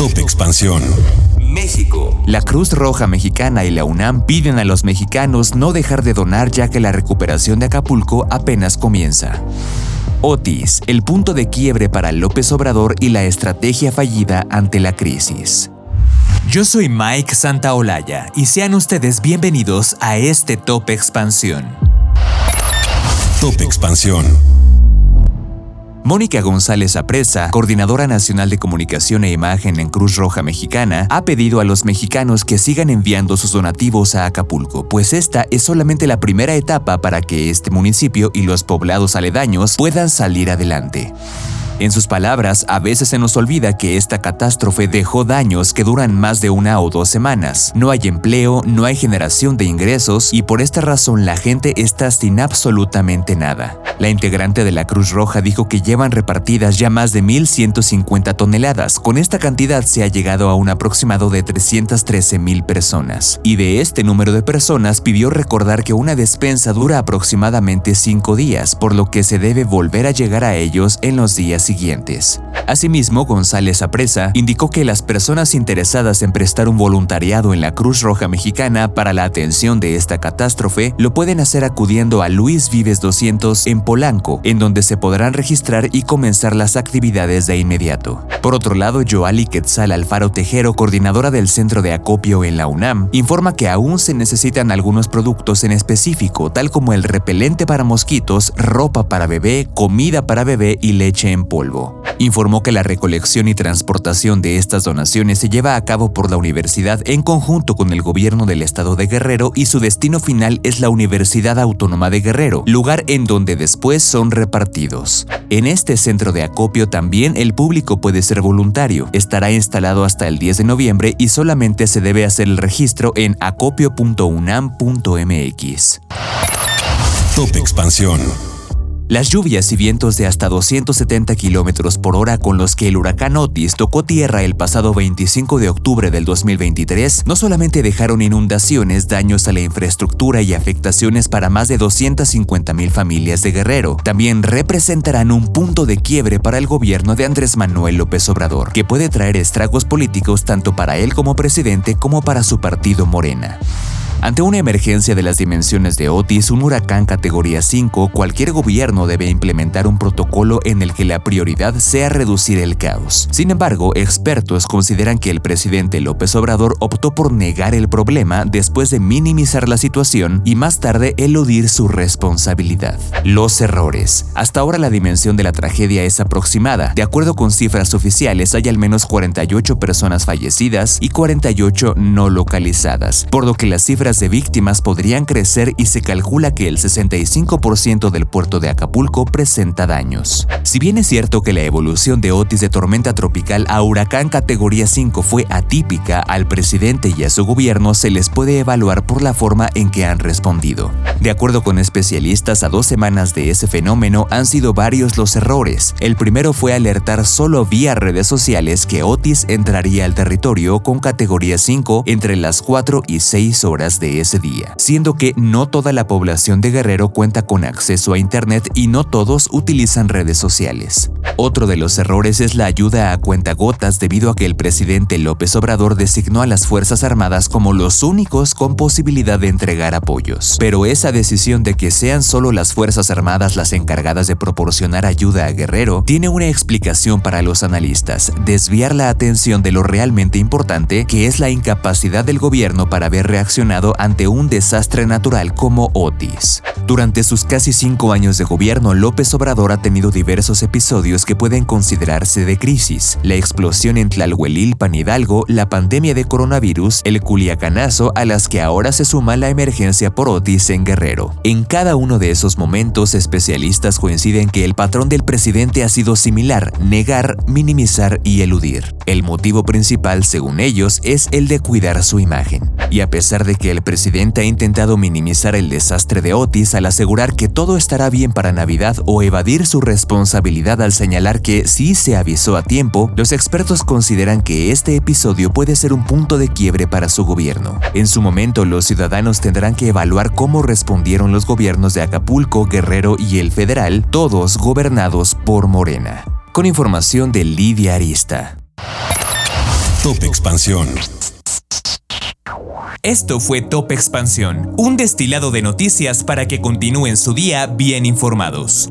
Top Expansión. México. La Cruz Roja Mexicana y la UNAM piden a los mexicanos no dejar de donar ya que la recuperación de Acapulco apenas comienza. Otis, el punto de quiebre para López Obrador y la estrategia fallida ante la crisis. Yo soy Mike Santaolalla y sean ustedes bienvenidos a este Top Expansión. Top Expansión. Mónica González Apresa, coordinadora nacional de comunicación e imagen en Cruz Roja Mexicana, ha pedido a los mexicanos que sigan enviando sus donativos a Acapulco, pues esta es solamente la primera etapa para que este municipio y los poblados aledaños puedan salir adelante. En sus palabras, a veces se nos olvida que esta catástrofe dejó daños que duran más de una o dos semanas. No hay empleo, no hay generación de ingresos y por esta razón la gente está sin absolutamente nada. La integrante de la Cruz Roja dijo que llevan repartidas ya más de 1.150 toneladas. Con esta cantidad se ha llegado a un aproximado de 313.000 personas. Y de este número de personas pidió recordar que una despensa dura aproximadamente 5 días, por lo que se debe volver a llegar a ellos en los días siguientes. Asimismo, González Apresa indicó que las personas interesadas en prestar un voluntariado en la Cruz Roja Mexicana para la atención de esta catástrofe lo pueden hacer acudiendo a Luis Vives 200 en Polanco, en donde se podrán registrar y comenzar las actividades de inmediato. Por otro lado, Joali Quetzal Alfaro Tejero, coordinadora del Centro de Acopio en la UNAM, informa que aún se necesitan algunos productos en específico, tal como el repelente para mosquitos, ropa para bebé, comida para bebé y leche en polvo Informó que la recolección y transportación de estas donaciones se lleva a cabo por la universidad en conjunto con el gobierno del estado de Guerrero y su destino final es la Universidad Autónoma de Guerrero, lugar en donde después son repartidos. En este centro de acopio también el público puede ser voluntario. Estará instalado hasta el 10 de noviembre y solamente se debe hacer el registro en acopio.unam.mx. Top Expansión. Las lluvias y vientos de hasta 270 kilómetros por hora con los que el huracán Otis tocó tierra el pasado 25 de octubre del 2023 no solamente dejaron inundaciones, daños a la infraestructura y afectaciones para más de 250 mil familias de Guerrero, también representarán un punto de quiebre para el gobierno de Andrés Manuel López Obrador, que puede traer estragos políticos tanto para él como presidente como para su partido Morena. Ante una emergencia de las dimensiones de Otis, un huracán categoría 5, cualquier gobierno debe implementar un protocolo en el que la prioridad sea reducir el caos. Sin embargo, expertos consideran que el presidente López Obrador optó por negar el problema después de minimizar la situación y más tarde eludir su responsabilidad. Los errores. Hasta ahora la dimensión de la tragedia es aproximada. De acuerdo con cifras oficiales, hay al menos 48 personas fallecidas y 48 no localizadas, por lo que las cifras de víctimas podrían crecer y se calcula que el 65% del puerto de Acapulco presenta daños. Si bien es cierto que la evolución de Otis de tormenta tropical a huracán categoría 5 fue atípica, al presidente y a su gobierno se les puede evaluar por la forma en que han respondido. De acuerdo con especialistas, a dos semanas de ese fenómeno han sido varios los errores. El primero fue alertar solo vía redes sociales que Otis entraría al territorio con categoría 5 entre las 4 y 6 horas de ese día, siendo que no toda la población de Guerrero cuenta con acceso a Internet y no todos utilizan redes sociales. Otro de los errores es la ayuda a cuentagotas debido a que el presidente López Obrador designó a las Fuerzas Armadas como los únicos con posibilidad de entregar apoyos. Pero esa decisión de que sean solo las Fuerzas Armadas las encargadas de proporcionar ayuda a Guerrero tiene una explicación para los analistas, desviar la atención de lo realmente importante que es la incapacidad del gobierno para haber reaccionado ante un desastre natural como Otis. Durante sus casi cinco años de gobierno, López Obrador ha tenido diversos episodios que pueden considerarse de crisis. La explosión en Tlalhuelilpan Hidalgo, la pandemia de coronavirus, el culiacanazo, a las que ahora se suma la emergencia por Otis en Guerrero. En cada uno de esos momentos, especialistas coinciden que el patrón del presidente ha sido similar, negar, minimizar y eludir. El motivo principal, según ellos, es el de cuidar su imagen. Y a pesar de que el presidente ha intentado minimizar el desastre de Otis al asegurar que todo estará bien para Navidad o evadir su responsabilidad al señalar que sí se avisó a tiempo, los expertos consideran que este episodio puede ser un punto de quiebre para su gobierno. En su momento, los ciudadanos tendrán que evaluar cómo respondieron los gobiernos de Acapulco, Guerrero y el federal, todos gobernados por Morena. Con información de Lidia Arista. Top Expansión. Esto fue Top Expansión, un destilado de noticias para que continúen su día bien informados.